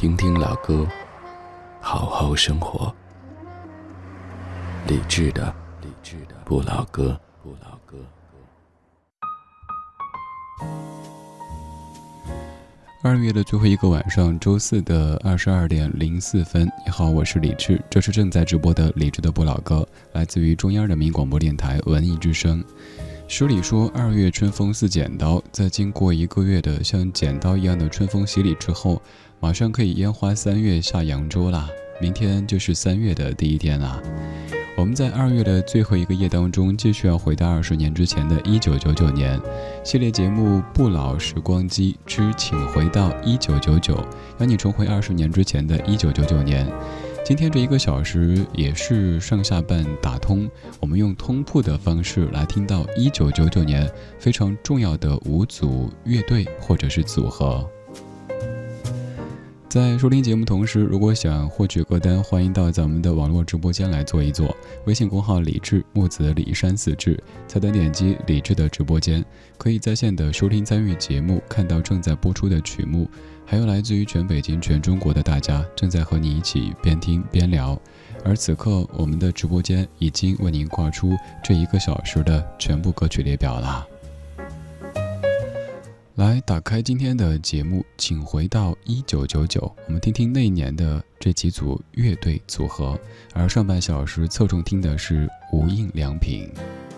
听听老歌，好好生活。理智的，理智的不老歌，不老歌。二月的最后一个晚上，周四的二十二点零四分。你好，我是李智，这是正在直播的李智的不老歌，来自于中央人民广播电台文艺之声。书里说，二月春风似剪刀，在经过一个月的像剪刀一样的春风洗礼之后，马上可以烟花三月下扬州啦！明天就是三月的第一天啦。我们在二月的最后一个夜当中，继续要回到二十年之前的一九九九年。系列节目《不老时光机之请回到一九九九》，让你重回二十年之前的一九九九年。今天这一个小时也是上下半打通，我们用通铺的方式来听到一九九九年非常重要的五组乐队或者是组合。在收听节目同时，如果想获取歌单，欢迎到咱们的网络直播间来坐一坐。微信公号李志木子李山四志，菜单点击李志的直播间，可以在线的收听参与节目，看到正在播出的曲目，还有来自于全北京、全中国的大家正在和你一起边听边聊。而此刻，我们的直播间已经为您挂出这一个小时的全部歌曲列表了。来打开今天的节目，请回到一九九九，我们听听那一年的这几组乐队组合。而上半小时侧重听的是无印良品。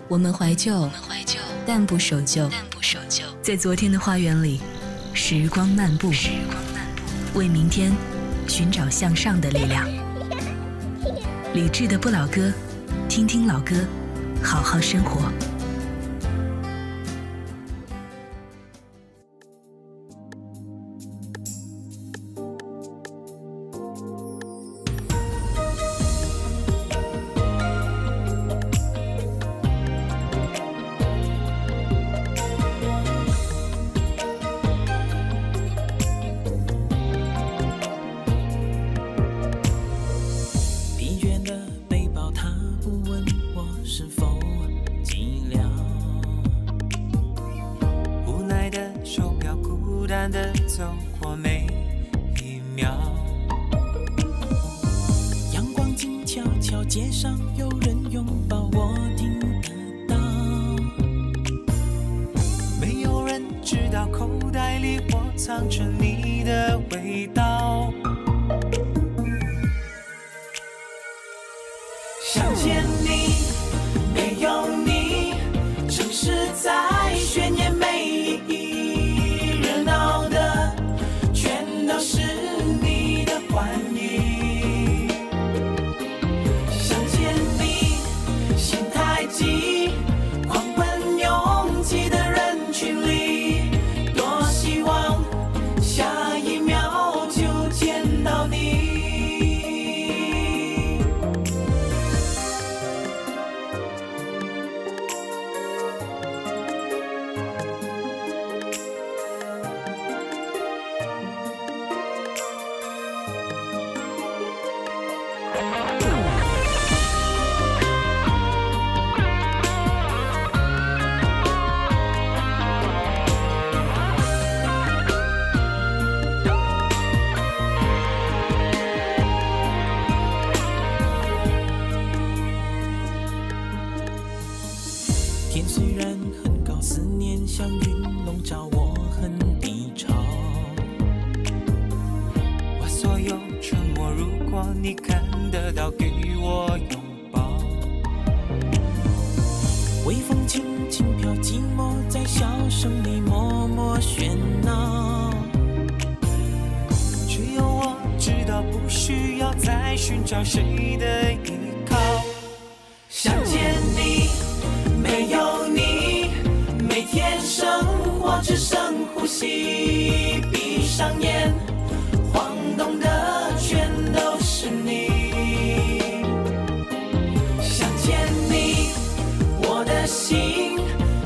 我们怀旧，我们怀旧，但不守旧，但不守旧。在昨天的花园里，时光漫步，时光漫步，为明天寻找向上的力量。理智的不老歌，听听老歌，好好生活。藏着你的味道。找谁的依靠。想见你，没有你，每天生活只剩呼吸，闭。上眼，晃动的全都是你。想见你，我的心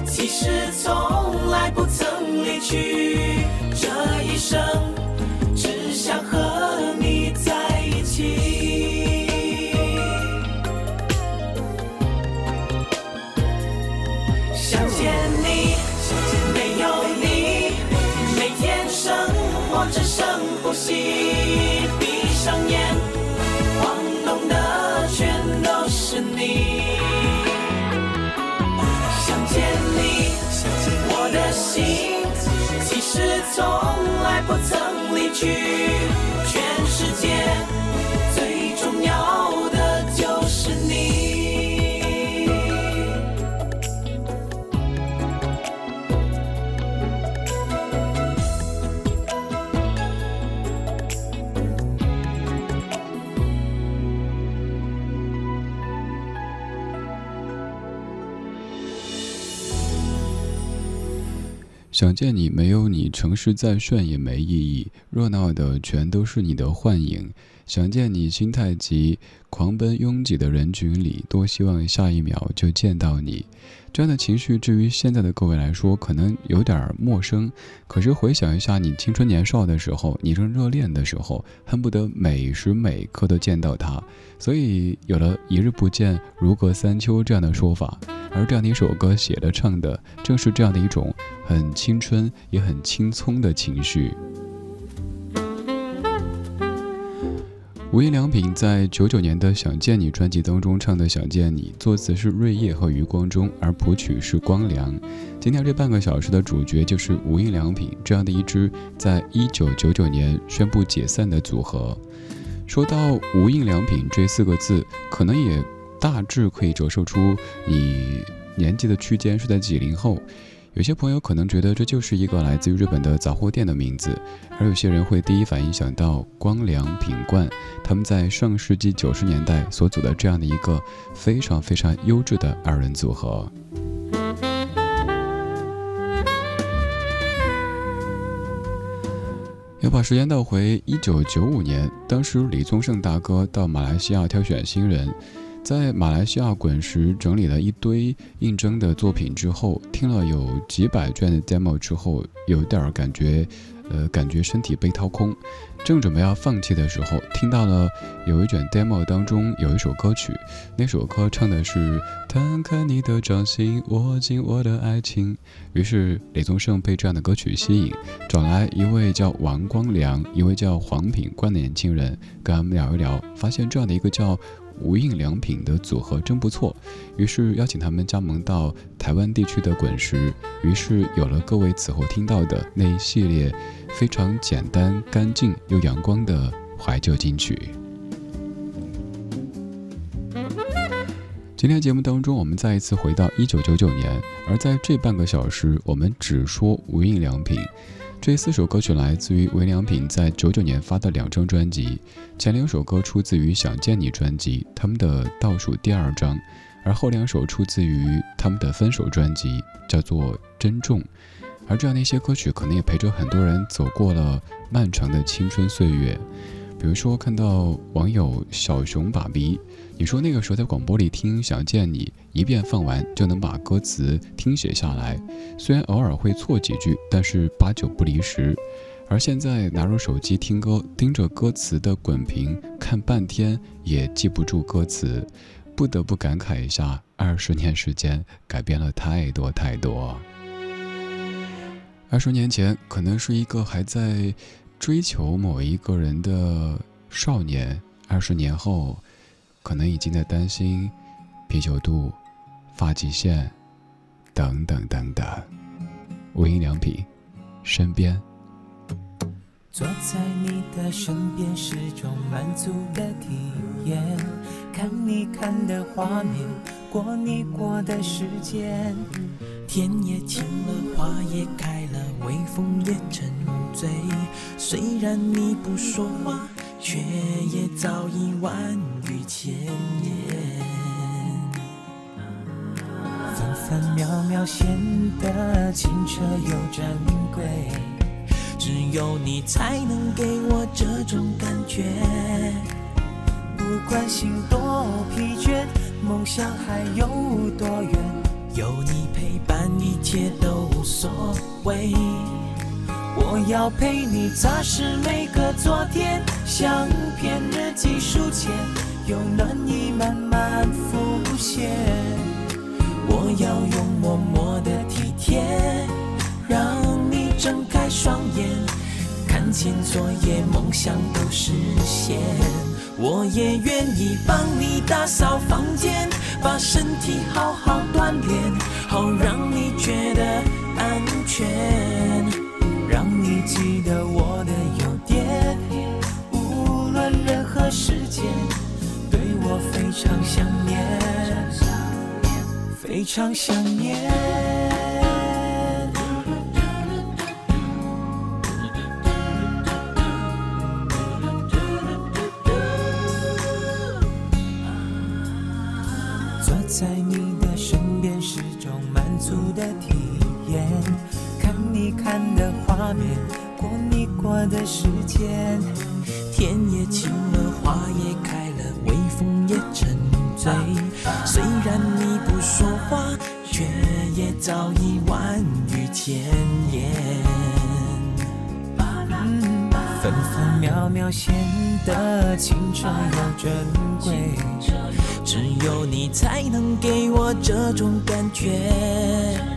其实从来不曾离去，这一生只剩呼吸。闭上眼，晃动的全都是你。想见你，我的心其实从来不曾离去。全世界想见你，没有你，城市再炫也没意义。热闹的全都是你的幻影。想见你，心太急，狂奔拥挤的人群里，多希望下一秒就见到你。这样的情绪，至于现在的各位来说，可能有点陌生。可是回想一下，你青春年少的时候，你正热恋的时候，恨不得每时每刻都见到他。所以有了一日不见，如隔三秋这样的说法。而这样的一首歌写的唱的，正是这样的一种很青春也很青葱的情绪。无印良品在九九年的《想见你》专辑当中唱的《想见你》，作词是瑞叶和余光中，而谱曲是光良。今天这半个小时的主角就是无印良品这样的一支在一九九九年宣布解散的组合。说到无印良品这四个字，可能也。大致可以折射出你年纪的区间是在几零后。有些朋友可能觉得这就是一个来自于日本的杂货店的名字，而有些人会第一反应想到光良、品冠，他们在上世纪九十年代所组的这样的一个非常非常优质的二人组合。要把时间倒回一九九五年，当时李宗盛大哥到马来西亚挑选新人。在马来西亚滚石整理了一堆应征的作品之后，听了有几百卷的 demo 之后，有点感觉，呃，感觉身体被掏空。正准备要放弃的时候，听到了有一卷 demo 当中有一首歌曲，那首歌唱的是“摊开你的掌心，握紧我的爱情”。于是李宗盛被这样的歌曲吸引，找来一位叫王光良，一位叫黄品冠的年轻人，跟他们聊一聊，发现这样的一个叫。无印良品的组合真不错，于是邀请他们加盟到台湾地区的滚石，于是有了各位此后听到的那一系列非常简单、干净又阳光的怀旧金曲。今天节目当中，我们再一次回到一九九九年，而在这半个小时，我们只说无印良品。这四首歌曲来自于韦良品在九九年发的两张专辑，前两首歌出自于《想见你》专辑，他们的倒数第二张，而后两首出自于他们的分手专辑，叫做《珍重》。而这样的一些歌曲，可能也陪着很多人走过了漫长的青春岁月。比如说，看到网友小熊爸比。你说那个时候在广播里听《想见你》，一遍放完就能把歌词听写下来，虽然偶尔会错几句，但是八九不离十。而现在拿着手机听歌，盯着歌词的滚屏看半天也记不住歌词，不得不感慨一下：二十年时间改变了太多太多。二十年前可能是一个还在追求某一个人的少年，二十年后。可能已经在担心啤酒肚、发际线等等等等。无印良品，身边。坐在你的身边是种满足的体验，看你看的画面，过你过的时间。天也晴了，花也开了，微风也沉醉。虽然你不说话。却也早已万语千言，分分秒秒显得清澈又珍贵。只有你才能给我这种感觉。不管心多疲倦，梦想还有多远，有你陪伴，一切都无所谓。我要陪你擦拭每个昨天，相片日记书签，有暖意慢慢浮现。我要用默默的体贴，让你睁开双眼，看见昨夜梦想都实现。我也愿意帮你打扫房间，把身体好好锻炼，好让你觉得安全。让你记得我的优点，无论任何时间，对我非常想念，非常想念。坐在你的身边是种满足的体验。看你看画面，过你过的时间，天也晴了，花也开了，微风也沉醉。虽然你不说话，却也早已万语千言。分分秒秒显得清澈又珍贵，只有你才能给我这种感觉。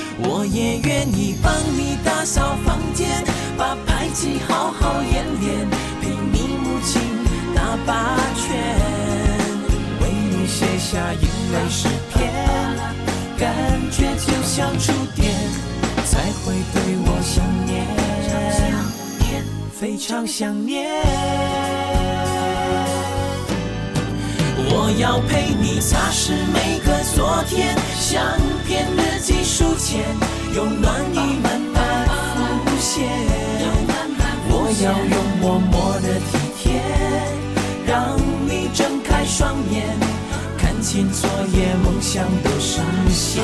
我也愿意帮你打扫房间，把排气好好演练，陪你母亲打八圈，为你写下英美诗篇，感觉就像触电，才会对我想念，非常想念。我要陪你擦拭每个昨天，相片、日记、有暖意慢慢浮现。我要用默默的体贴，让你睁开双眼，看清昨夜梦想都实现。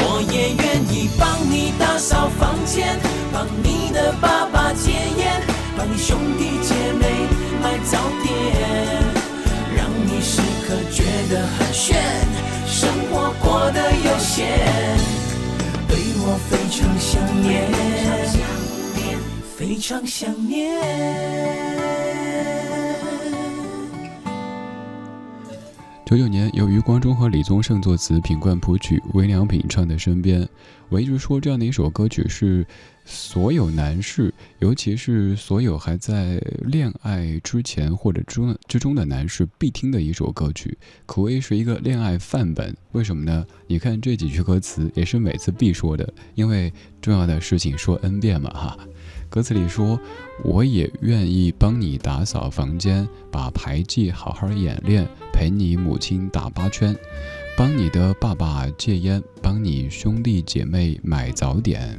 我也愿意帮你打扫房间，帮你的爸爸戒烟，帮你兄弟姐妹买早点。让你时刻觉得很炫，我非常想念，非常想念。九九年，由余光中和李宗盛作词，品冠谱曲，韦良品唱的《身边》。我一直说，这样的一首歌曲是所有男士，尤其是所有还在恋爱之前或者中之中的男士必听的一首歌曲，可谓是一个恋爱范本。为什么呢？你看这几句歌词，也是每次必说的，因为重要的事情说 n 遍嘛，哈。歌词里说：“我也愿意帮你打扫房间，把牌技好好演练，陪你母亲打八圈，帮你的爸爸戒烟，帮你兄弟姐妹买早点。”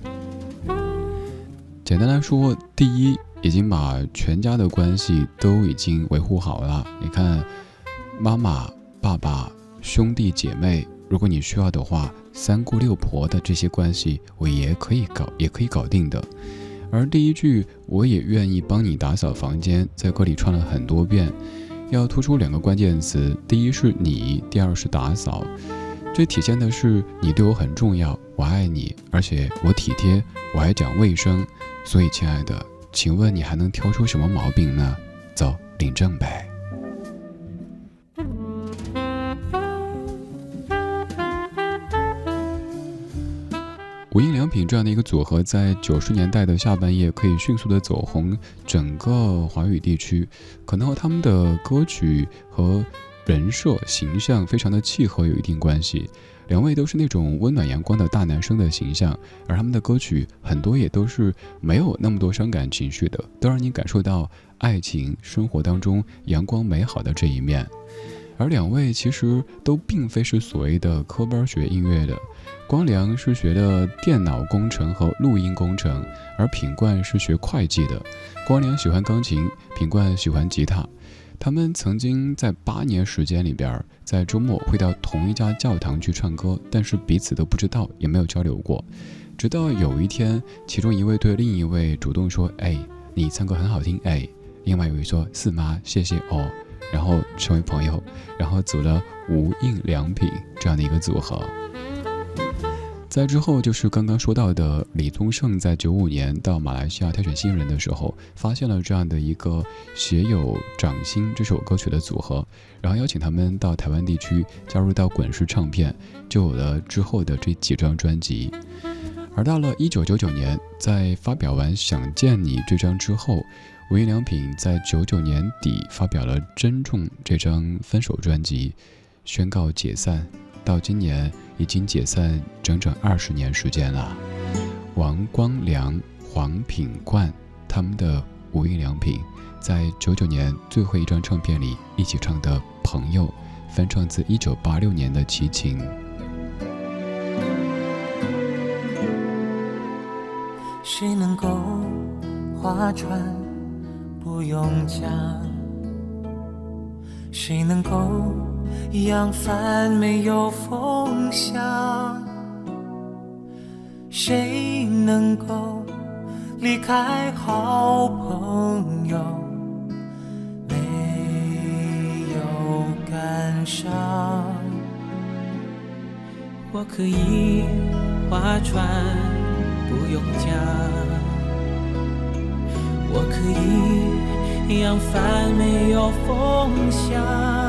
简单来说，第一，已经把全家的关系都已经维护好了。你看，妈妈、爸爸、兄弟姐妹，如果你需要的话，三姑六婆的这些关系，我也可以搞，也可以搞定的。而第一句“我也愿意帮你打扫房间”在歌里串了很多遍，要突出两个关键词：第一是你，第二是打扫。这体现的是你对我很重要，我爱你，而且我体贴，我还讲卫生。所以，亲爱的，请问你还能挑出什么毛病呢？走，领证呗。品这样的一个组合，在九十年代的下半叶可以迅速的走红整个华语地区，可能和他们的歌曲和人设形象非常的契合有一定关系。两位都是那种温暖阳光的大男生的形象，而他们的歌曲很多也都是没有那么多伤感情绪的，都让你感受到爱情生活当中阳光美好的这一面。而两位其实都并非是所谓的科班学音乐的，光良是学的电脑工程和录音工程，而品冠是学会计的。光良喜欢钢琴，品冠喜欢吉他。他们曾经在八年时间里边，在周末会到同一家教堂去唱歌，但是彼此都不知道，也没有交流过。直到有一天，其中一位对另一位主动说：“哎，你唱歌很好听。”哎，另外有一位说：“是吗？谢谢哦。”然后成为朋友，然后组了无印良品这样的一个组合。在之后就是刚刚说到的李宗盛，在九五年到马来西亚挑选新人的时候，发现了这样的一个写有《掌心》这首歌曲的组合，然后邀请他们到台湾地区加入到滚石唱片，就有了之后的这几张专辑。而到了一九九九年，在发表完《想见你》这张之后，无印良品在九九年底发表了《珍重》这张分手专辑，宣告解散。到今年已经解散整整二十年时间了。王光良、黄品冠他们的无印良品，在九九年最后一张唱片里一起唱的《朋友》，翻唱自一九八六年的《齐秦》。谁能够划船不用桨？谁能够？扬帆没有风向，谁能够离开好朋友没有感伤？我可以划船不用桨，我可以扬帆没有风向。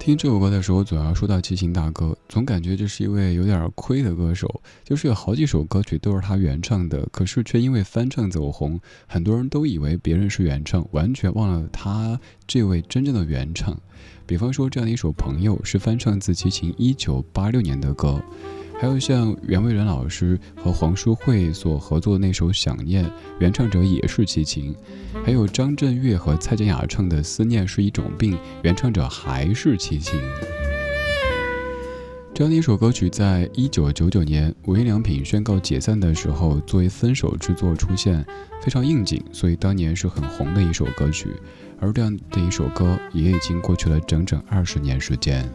听这首歌的时候，总要说到齐秦大哥，总感觉这是一位有点亏的歌手。就是有好几首歌曲都是他原唱的，可是却因为翻唱走红，很多人都以为别人是原唱，完全忘了他这位真正的原唱。比方说，这样的一首《朋友》是翻唱自齐秦一九八六年的歌，还有像袁惟仁老师和黄淑慧所合作的那首《想念》，原唱者也是齐秦，还有张震岳和蔡健雅唱的《思念是一种病》，原唱者还是齐秦。这样的一首歌曲，在一九九九年无印良品宣告解散的时候，作为分手之作出现，非常应景，所以当年是很红的一首歌曲。而这样的一首歌，也已经过去了整整二十年时间。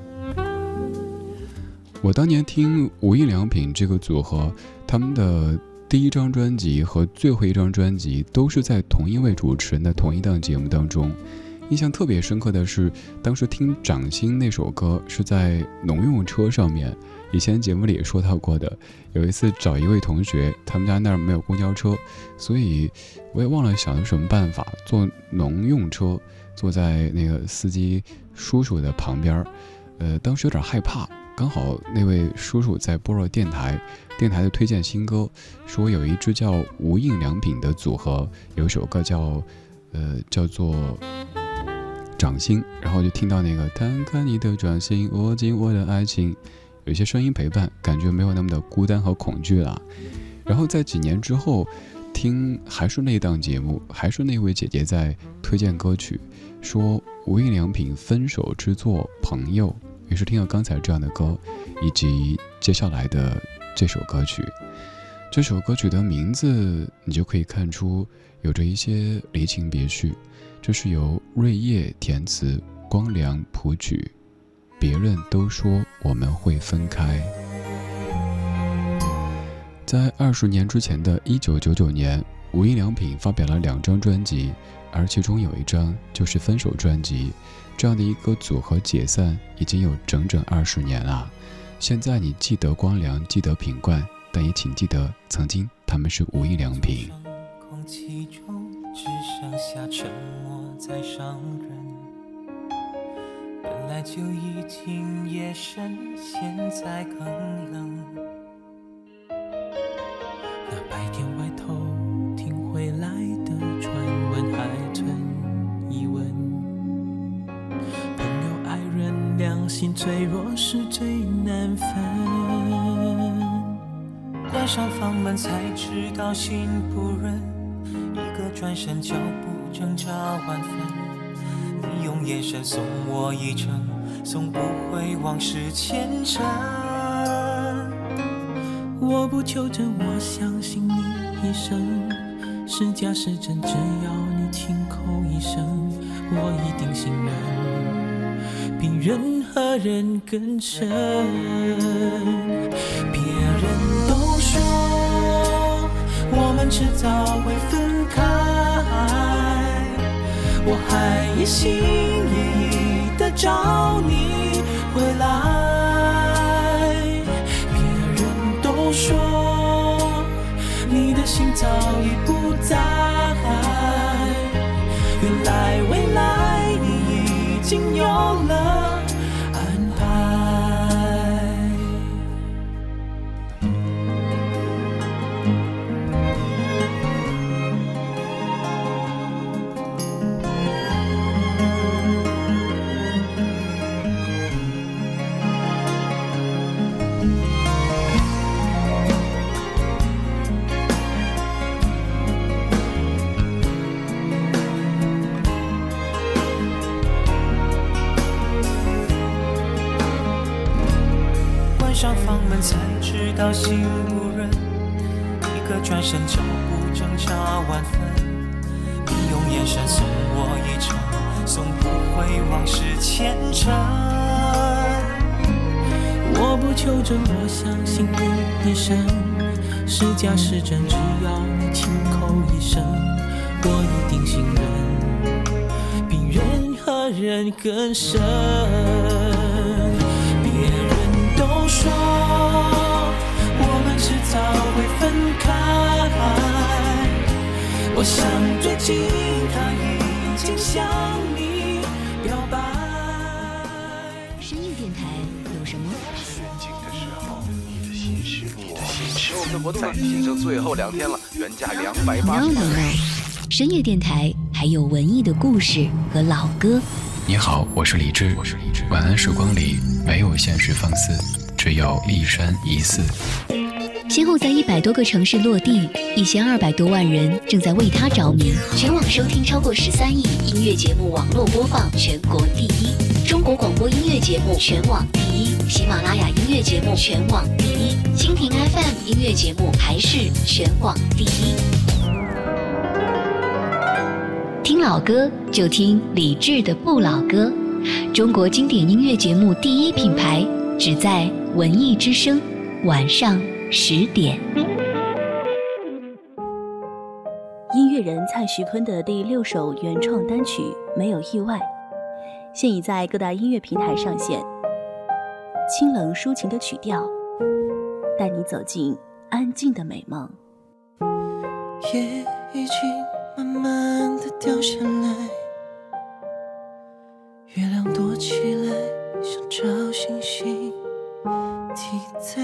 我当年听无印良品这个组合，他们的第一张专辑和最后一张专辑都是在同一位主持人的同一档节目当中。印象特别深刻的是，当时听《掌心》那首歌是在农用车上面。以前节目里也说到过的，有一次找一位同学，他们家那儿没有公交车，所以我也忘了想了什么办法，坐农用车，坐在那个司机叔叔的旁边儿。呃，当时有点害怕，刚好那位叔叔在播着电台，电台的推荐新歌，说有一支叫无印良品的组合，有一首歌叫，呃，叫做。掌心，然后就听到那个摊开你的掌心，握紧我的爱情，有些声音陪伴，感觉没有那么的孤单和恐惧了。然后在几年之后，听还是那档节目，还是那位姐姐在推荐歌曲，说无印良品分手之作《朋友》，于是听了刚才这样的歌，以及接下来的这首歌曲。这首歌曲的名字，你就可以看出有着一些离情别绪。这是由瑞叶填词，光良谱曲。别人都说我们会分开。在二十年之前的一九九九年，无印良品发表了两张专辑，而其中有一张就是分手专辑。这样的一个组合解散已经有整整二十年了。现在你记得光良，记得品冠，但也请记得曾经他们是无印良品。空气中只剩下沉默。在伤人，本来就已经夜深，现在更冷。那白天外头听回来人良心脆弱是最难分。关上房门才知道心不忍，一个转身脚步。挣扎万分，你用眼神送我一程，送不回往事前尘。我不求证，我相信你一生，是假是真，只要你亲口一声，我一定信任，比任何人更深。别人都说，我们迟早会分开。我还一心一意的找你回来，别人都说你的心早已不在，原来未来你已经有了。到心不忍，一个转身，脚步挣扎万分。你用眼神送我一程，送不回往事前尘。我不求证，我相信你一生，是假是真，只要你轻口一声，我一定信任，比任何人更深。想最近他已经向你表白。深夜电台有什么？我们的活动仅剩最后两天了，原价两百八十 No No No，深夜电台还有文艺的故事和老歌。你好，我是李志。晚安时光里没有现实放肆，只有一山一寺。先后在一百多个城市落地，一千二百多万人正在为他着迷。全网收听超过十三亿，音乐节目网络播放全国第一，中国广播音乐节目全网第一，喜马拉雅音乐节目全网第一，蜻蜓 FM 音乐节目还是全网第一。听老歌就听李志的不老歌，中国经典音乐节目第一品牌，只在。文艺之声，晚上十点。音乐人蔡徐坤的第六首原创单曲《没有意外》，现已在各大音乐平台上线。清冷抒情的曲调，带你走进安静的美梦。夜已经慢慢的掉下来，月亮躲起来，想找星星替代。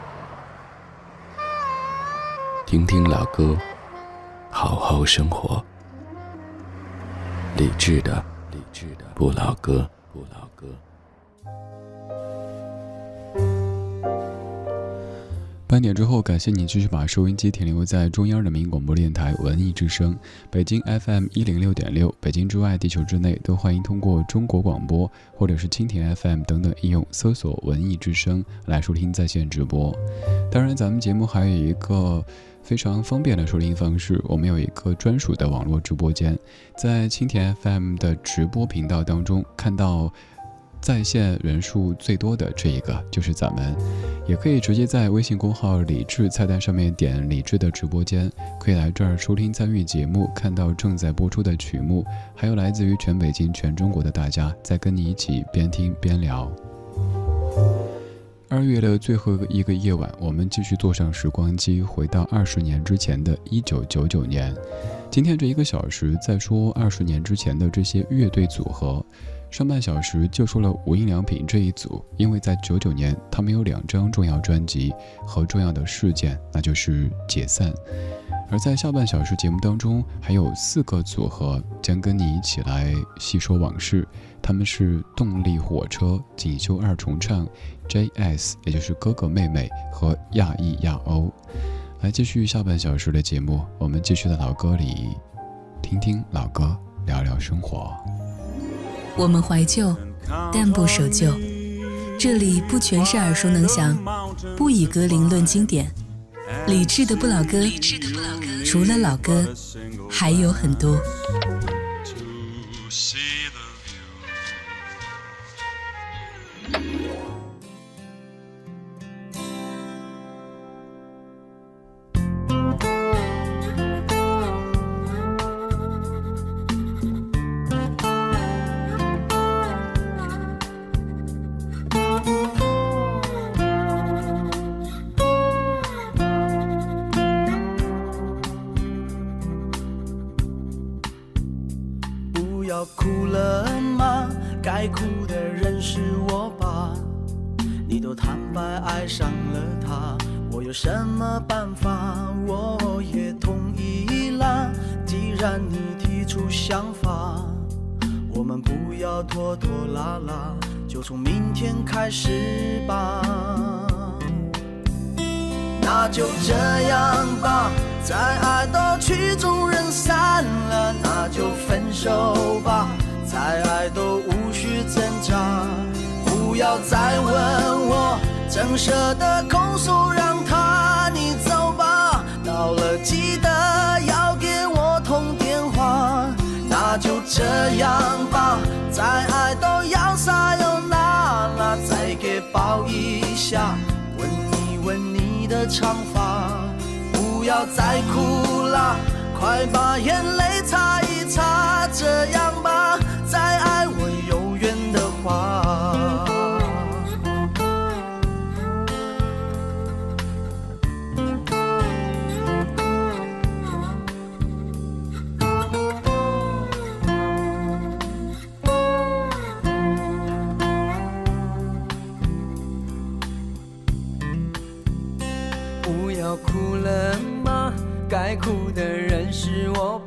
听听老歌，好好生活。理智的，理智的不老歌，不老歌。半点之后，感谢你继续把收音机停留在中央人民广播电台文艺之声，北京 FM 一零六点六。北京之外，地球之内，都欢迎通过中国广播或者是蜻蜓 FM 等等应用搜索“文艺之声”来收听在线直播。当然，咱们节目还有一个。非常方便的收听方式，我们有一个专属的网络直播间，在蜻蜓 FM 的直播频道当中看到在线人数最多的这一个就是咱们，也可以直接在微信公号“李智”菜单上面点“李智”的直播间，可以来这儿收听参与节目，看到正在播出的曲目，还有来自于全北京、全中国的大家在跟你一起边听边聊。二月的最后一个夜晚，我们继续坐上时光机，回到二十年之前的一九九九年。今天这一个小时在说二十年之前的这些乐队组合，上半小时就说了无印良品这一组，因为在九九年他们有两张重要专辑和重要的事件，那就是解散。而在下半小时节目当中，还有四个组合将跟你一起来细说往事。他们是动力火车、锦绣二重唱、J.S.，也就是哥哥妹妹和亚裔亚欧。来继续下半小时的节目，我们继续在老歌里听听老歌，聊聊生活。我们怀旧，但不守旧。这里不全是耳熟能详，不以歌龄论经典。理智的不老歌，除了老歌，还有很多。然你提出想法，我们不要拖拖拉拉，就从明天开始吧。那就这样吧，再爱到曲终人散了，那就分手吧，再爱都无需挣扎。不要再问我，怎舍得空手让他你走吧，到了记得要。就这样吧再爱都要撒有那拉再给抱一下吻一吻你的长发不要再哭啦快把眼泪擦一擦这样吧再爱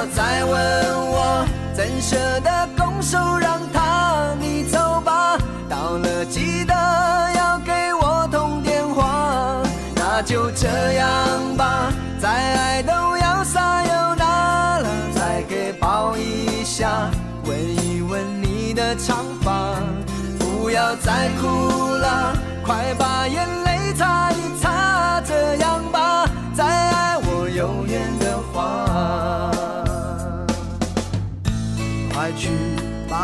要再问我，怎舍得拱手让他？你走吧，到了记得要给我通电话。那就这样吧，再爱都要撒又那了，再给抱一下，吻一吻你的长发。不要再哭了，快把眼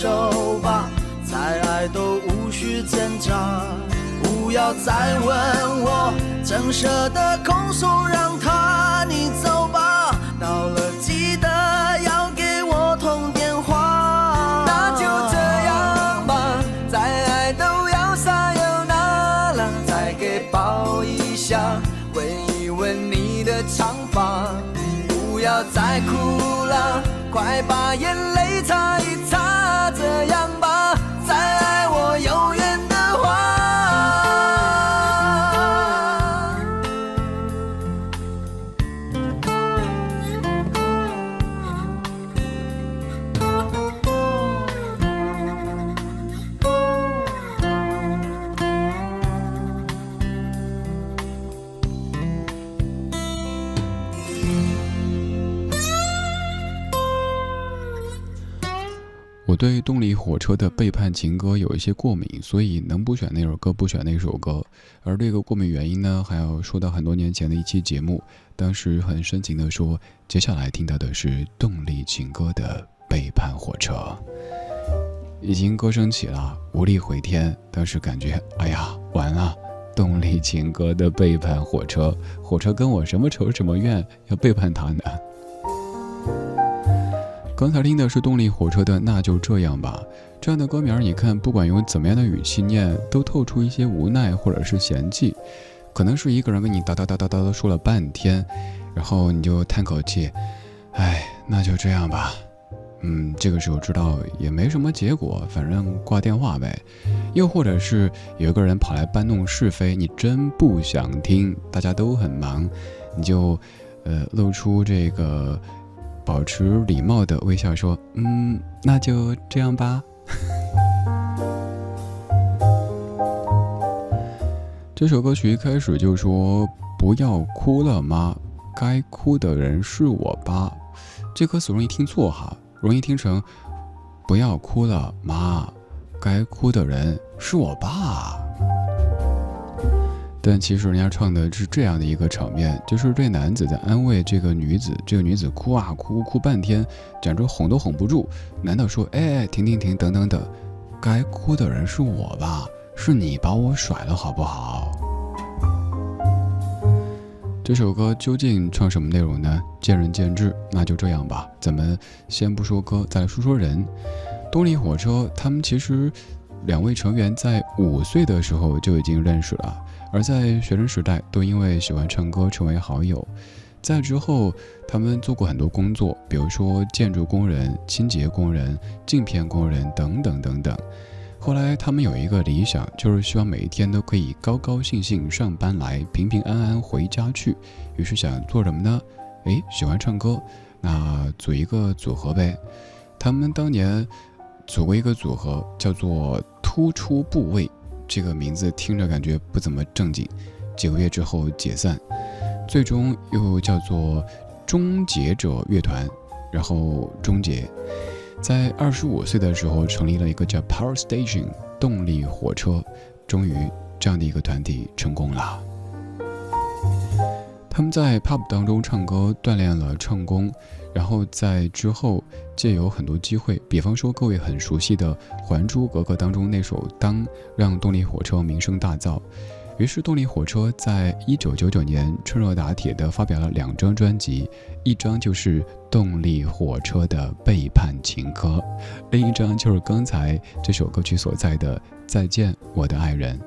手吧，再爱都无需挣扎。不要再问我，怎舍得空手让他你走吧，到了记得要给我通电话。那就这样吧，再爱都要撒又那拉，再给抱一下，吻一吻你的长发。不要再哭了，快把眼泪擦，对动力火车的背叛情歌有一些过敏，所以能不选那首歌不选那首歌。而这个过敏原因呢，还要说到很多年前的一期节目，当时很深情地说，接下来听到的是动力情歌的背叛火车。已经歌声起了，无力回天，当时感觉，哎呀，完了！动力情歌的背叛火车，火车跟我什么仇什么怨，要背叛他呢？刚才听的是动力火车的《那就这样吧》，这样的歌名，你看，不管用怎么样的语气念，都透出一些无奈或者是嫌弃。可能是一个人跟你叨叨叨叨叨叨说了半天，然后你就叹口气，哎，那就这样吧。嗯，这个时候知道也没什么结果，反正挂电话呗。又或者是有一个人跑来搬弄是非，你真不想听，大家都很忙，你就，呃，露出这个。保持礼貌的微笑说：“嗯，那就这样吧。”这首歌曲一开始就说：“不要哭了吗？该哭的人是我吧？”这歌词容易听错哈，容易听成“不要哭了妈，该哭的人是我爸。”但其实人家唱的是这样的一个场面，就是这男子在安慰这个女子，这个女子哭啊哭哭半天，简直哄都哄不住。男的说：“哎，停停停，等等等，该哭的人是我吧？是你把我甩了，好不好？”这首歌究竟唱什么内容呢？见仁见智，那就这样吧。咱们先不说歌，再来说说人。动力火车他们其实两位成员在五岁的时候就已经认识了。而在学生时代，都因为喜欢唱歌成为好友。在之后，他们做过很多工作，比如说建筑工人、清洁工人、镜片工人等等等等。后来，他们有一个理想，就是希望每一天都可以高高兴兴上班来，平平安安回家去。于是想做什么呢？诶，喜欢唱歌，那组一个组合呗。他们当年组过一个组合，叫做“突出部位”。这个名字听着感觉不怎么正经，几个月之后解散，最终又叫做终结者乐团，然后终结。在二十五岁的时候成立了一个叫 Power Station 动力火车，终于这样的一个团体成功了。他们在 pub 当中唱歌，锻炼了唱功，然后在之后借有很多机会，比方说各位很熟悉的《还珠格格》当中那首《当》，让动力火车名声大噪。于是，动力火车在一九九九年趁热打铁地发表了两张专辑，一张就是动力火车的背叛情歌，另一张就是刚才这首歌曲所在的《再见我的爱人》。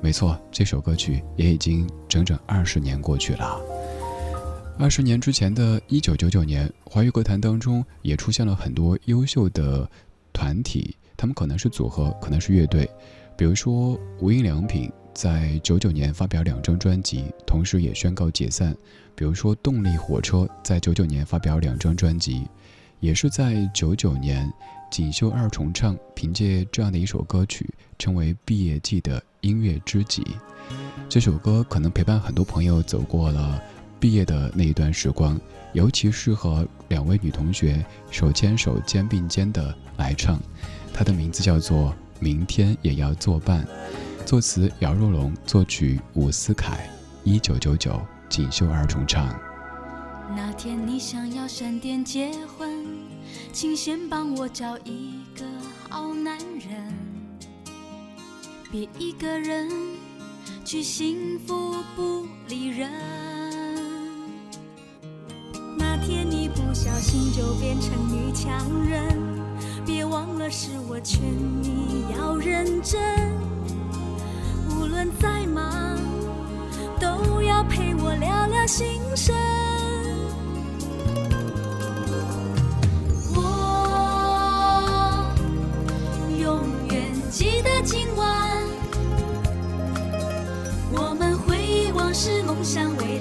没错，这首歌曲也已经整整二十年过去了。二十年之前的一九九九年，华语歌坛当中也出现了很多优秀的团体，他们可能是组合，可能是乐队，比如说无印良品。在九九年发表两张专辑，同时也宣告解散。比如说动力火车在九九年发表两张专辑，也是在九九年，锦绣二重唱凭借这样的一首歌曲，成为毕业季的音乐知己。这首歌可能陪伴很多朋友走过了毕业的那一段时光，尤其适合两位女同学手牵手、肩并肩的来唱。它的名字叫做《明天也要作伴》。作词姚若龙，作曲伍思凯，一九九九锦绣二重唱。那天你想要闪电结婚，请先帮我找一个好男人，别一个人去幸福不小心就变成女强人，别忘了是我劝你要认真。无论再忙，都要陪我聊聊心声。我永远记得今晚，我们回忆往事，梦想未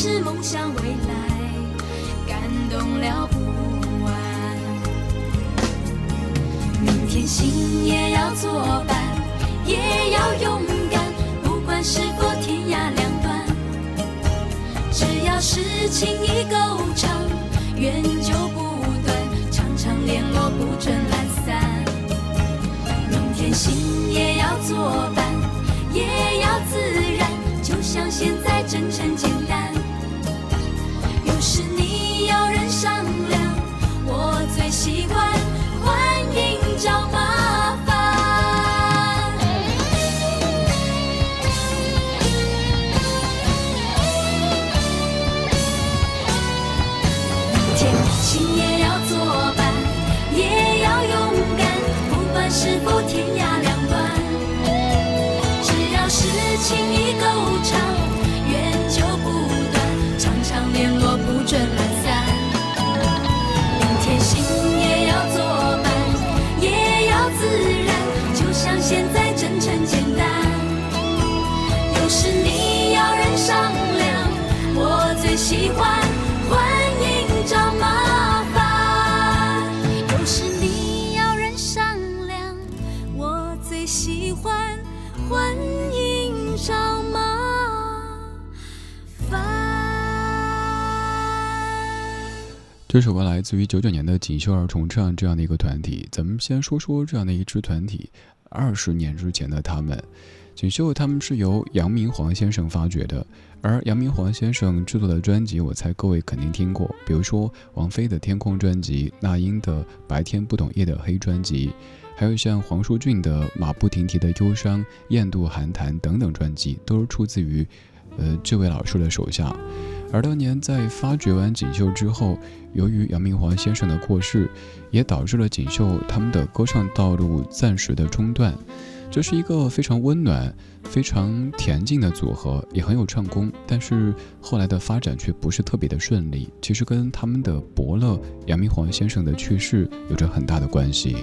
是梦想未来，感动了不完。明天心也要作伴，也要勇敢，不管是否天涯两端。只要是情意够长，缘就不断，常常联络不准懒。心也要作伴，也要自然，就像现在真诚简单。有时你要人商量，我最习惯。欢，迎找麻烦。有时你要人商量，我最喜欢，欢迎找麻烦。这首歌来自于九九年的锦绣二重唱这样的一个团体。咱们先说说这样的一支团体，二十年之前的他们，锦绣他们是由杨明煌先生发掘的，而杨明煌先生制作的专辑，我猜各位肯定听过，比如说王菲的《天空》专辑，那英的《白天不懂夜的黑》专辑，还有像黄舒骏的《马不停蹄的忧伤》《雁渡寒潭》等等专辑，都是出自于，呃，这位老师的手下。而当年在发掘完锦绣之后，由于杨明煌先生的过世，也导致了锦绣他们的歌唱道路暂时的中断。这是一个非常温暖、非常恬静的组合，也很有唱功，但是后来的发展却不是特别的顺利。其实跟他们的伯乐杨明煌先生的去世有着很大的关系。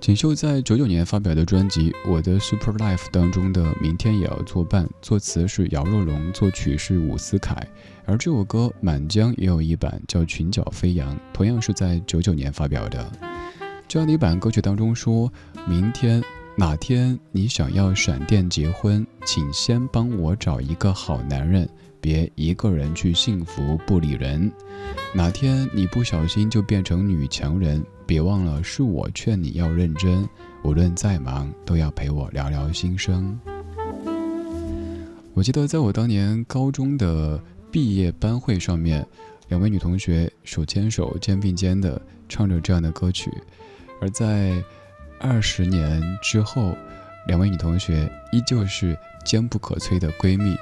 锦绣在九九年发表的专辑《我的 Super Life》当中的《明天也要作伴》，作词是姚若龙，作曲是伍思凯。而这首歌《满江》也有一版叫《裙角飞扬》，同样是在九九年发表的。这样的一版歌曲当中说：“明天哪天你想要闪电结婚，请先帮我找一个好男人，别一个人去幸福不理人。哪天你不小心就变成女强人。”别忘了，是我劝你要认真，无论再忙，都要陪我聊聊心声。我记得在我当年高中的毕业班会上面，两位女同学手牵手、肩并肩的唱着这样的歌曲，而在二十年之后，两位女同学依旧是坚不可摧的闺蜜，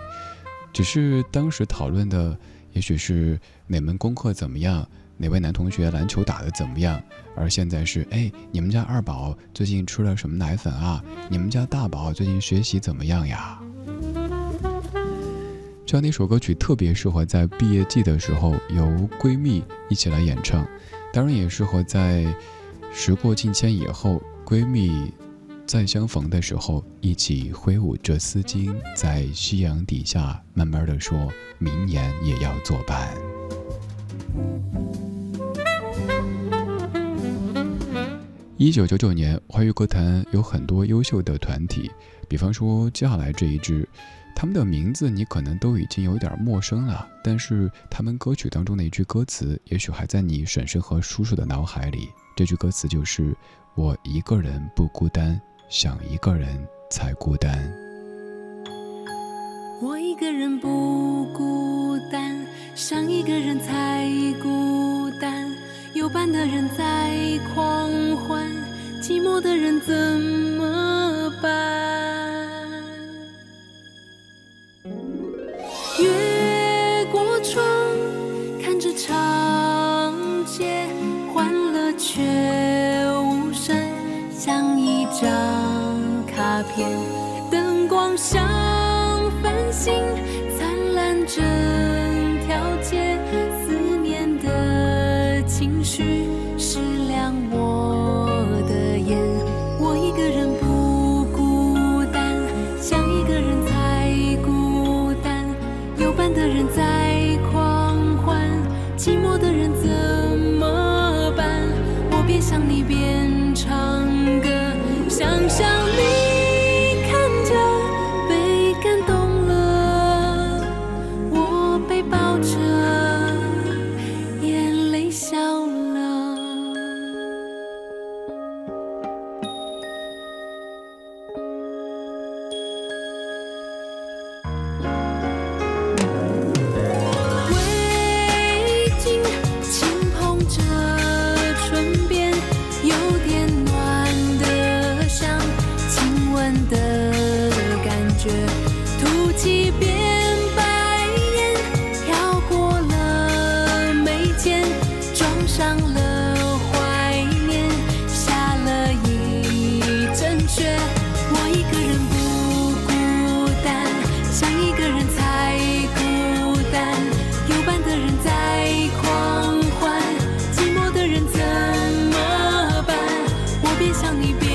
只是当时讨论的也许是哪门功课怎么样。哪位男同学篮球打得怎么样？而现在是，哎，你们家二宝最近吃了什么奶粉啊？你们家大宝最近学习怎么样呀？这样的一首歌曲特别适合在毕业季的时候由闺蜜一起来演唱，当然也适合在时过境迁以后闺蜜再相逢的时候一起挥舞着丝巾，在夕阳底下慢慢的说，明年也要作伴。一九九九年，华语歌坛有很多优秀的团体，比方说接下来这一支，他们的名字你可能都已经有点陌生了，但是他们歌曲当中的一句歌词，也许还在你婶婶和叔叔的脑海里。这句歌词就是“我一个人不孤单，想一个人才孤单”。我一个人不孤单，想一个人才孤单。有伴的人在狂欢，寂寞的人怎么办？you. 让一遍。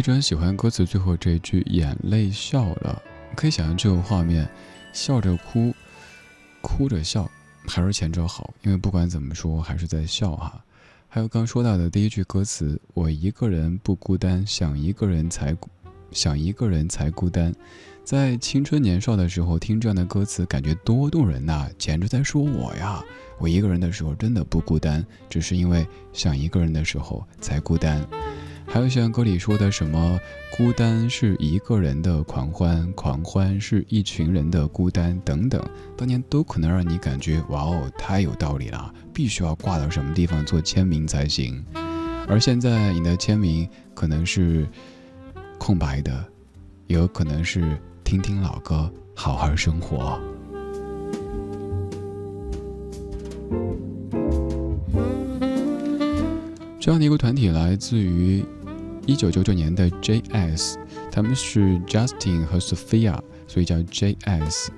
我一直很喜欢歌词最后这一句“眼泪笑了”，可以想象这个画面：笑着哭，哭着笑，还是前者好，因为不管怎么说，还是在笑哈。还有刚说到的第一句歌词：“我一个人不孤单，想一个人才，想一个人才孤单。”在青春年少的时候听这样的歌词，感觉多动人呐！简直在说我呀！我一个人的时候真的不孤单，只是因为想一个人的时候才孤单。还有像歌里说的什么“孤单是一个人的狂欢，狂欢是一群人的孤单”等等，当年都可能让你感觉哇哦，太有道理了，必须要挂到什么地方做签名才行。而现在你的签名可能是空白的，也有可能是听听老歌，好好生活。这样的一个团体来自于。一九九九年的 J.S，他们是 Justin 和 Sophia，所以叫 J.S。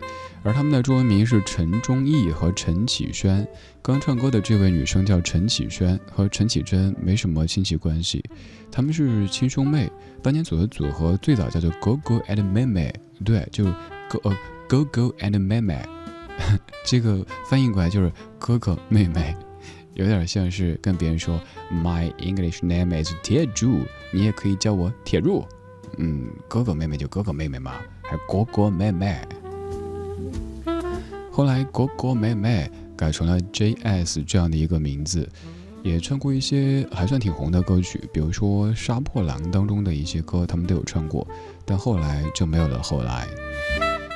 而他们的中文名是陈忠义和陈启轩。刚唱歌的这位女生叫陈启轩，和陈绮贞没什么亲戚关系，他们是亲兄妹。当年组的组合最早叫做 Go Go and 妹妹，对，就 Go 呃 Go Go and 妹妹，这个翻译过来就是哥哥妹妹。有点像是跟别人说，My English name is 铁柱，你也可以叫我铁柱。嗯，哥哥妹妹就哥哥妹妹嘛，还哥哥妹妹。后来哥哥妹妹改成了 J.S 这样的一个名字，也唱过一些还算挺红的歌曲，比如说《杀破狼》当中的一些歌，他们都有唱过，但后来就没有了。后来。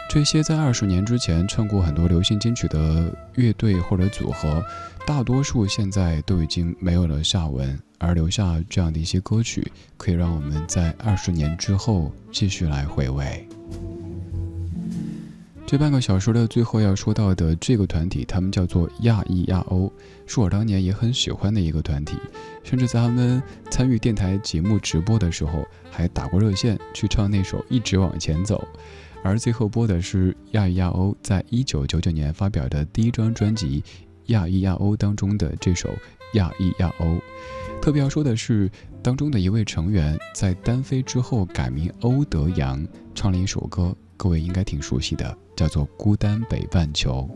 这些在二十年之前唱过很多流行金曲的乐队或者组合，大多数现在都已经没有了下文，而留下这样的一些歌曲，可以让我们在二十年之后继续来回味。这半个小时的最后要说到的这个团体，他们叫做亚裔亚欧，是我当年也很喜欢的一个团体，甚至在他们参与电台节目直播的时候，还打过热线去唱那首《一直往前走》。而最后播的是亚裔亚欧在一九九九年发表的第一张专辑《亚裔亚欧》当中的这首《亚裔亚欧》。特别要说的是，当中的一位成员在单飞之后改名欧德阳，唱了一首歌，各位应该挺熟悉的，叫做《孤单北半球》。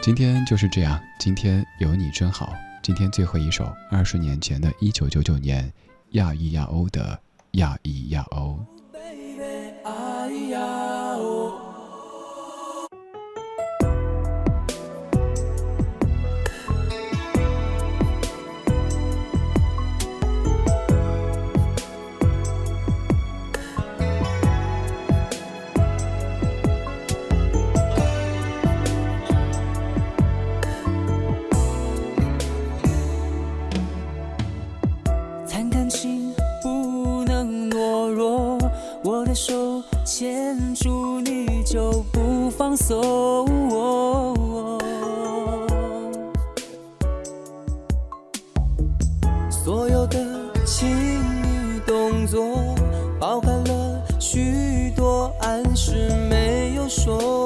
今天就是这样，今天有你真好。今天最后一首，二十年前的一九九九年，亚裔亚欧的《亚裔亚欧》。牵住你就不放松，所有的亲密动作包含了许多暗示没有说。